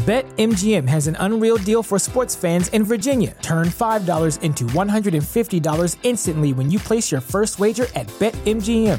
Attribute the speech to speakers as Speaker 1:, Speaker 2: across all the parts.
Speaker 1: BetMGM has an unreal deal for sports fans in Virginia. Turn $5 into $150 instantly when you place your first wager at BetMGM.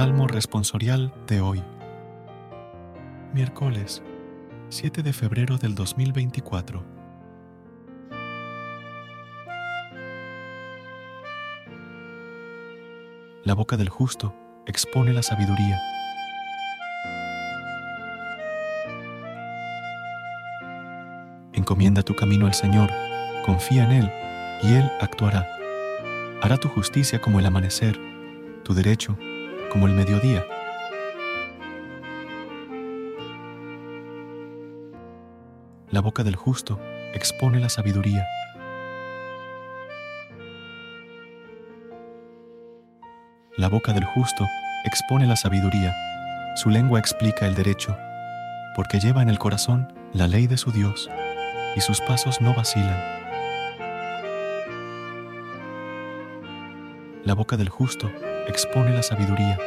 Speaker 2: Salmo responsorial de hoy. Miércoles 7 de febrero del 2024. La boca del justo expone la sabiduría. Encomienda tu camino al Señor, confía en Él y Él actuará. Hará tu justicia como el amanecer, tu derecho como el mediodía. La boca del justo expone la sabiduría. La boca del justo expone la sabiduría, su lengua explica el derecho, porque lleva en el corazón la ley de su Dios, y sus pasos no vacilan. La boca del justo expone la sabiduría.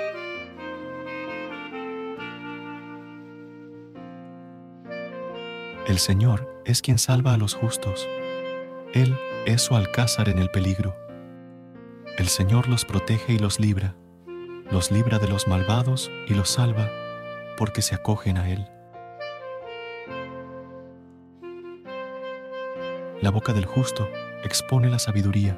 Speaker 2: El Señor es quien salva a los justos. Él es su alcázar en el peligro. El Señor los protege y los libra. Los libra de los malvados y los salva porque se acogen a Él. La boca del justo expone la sabiduría.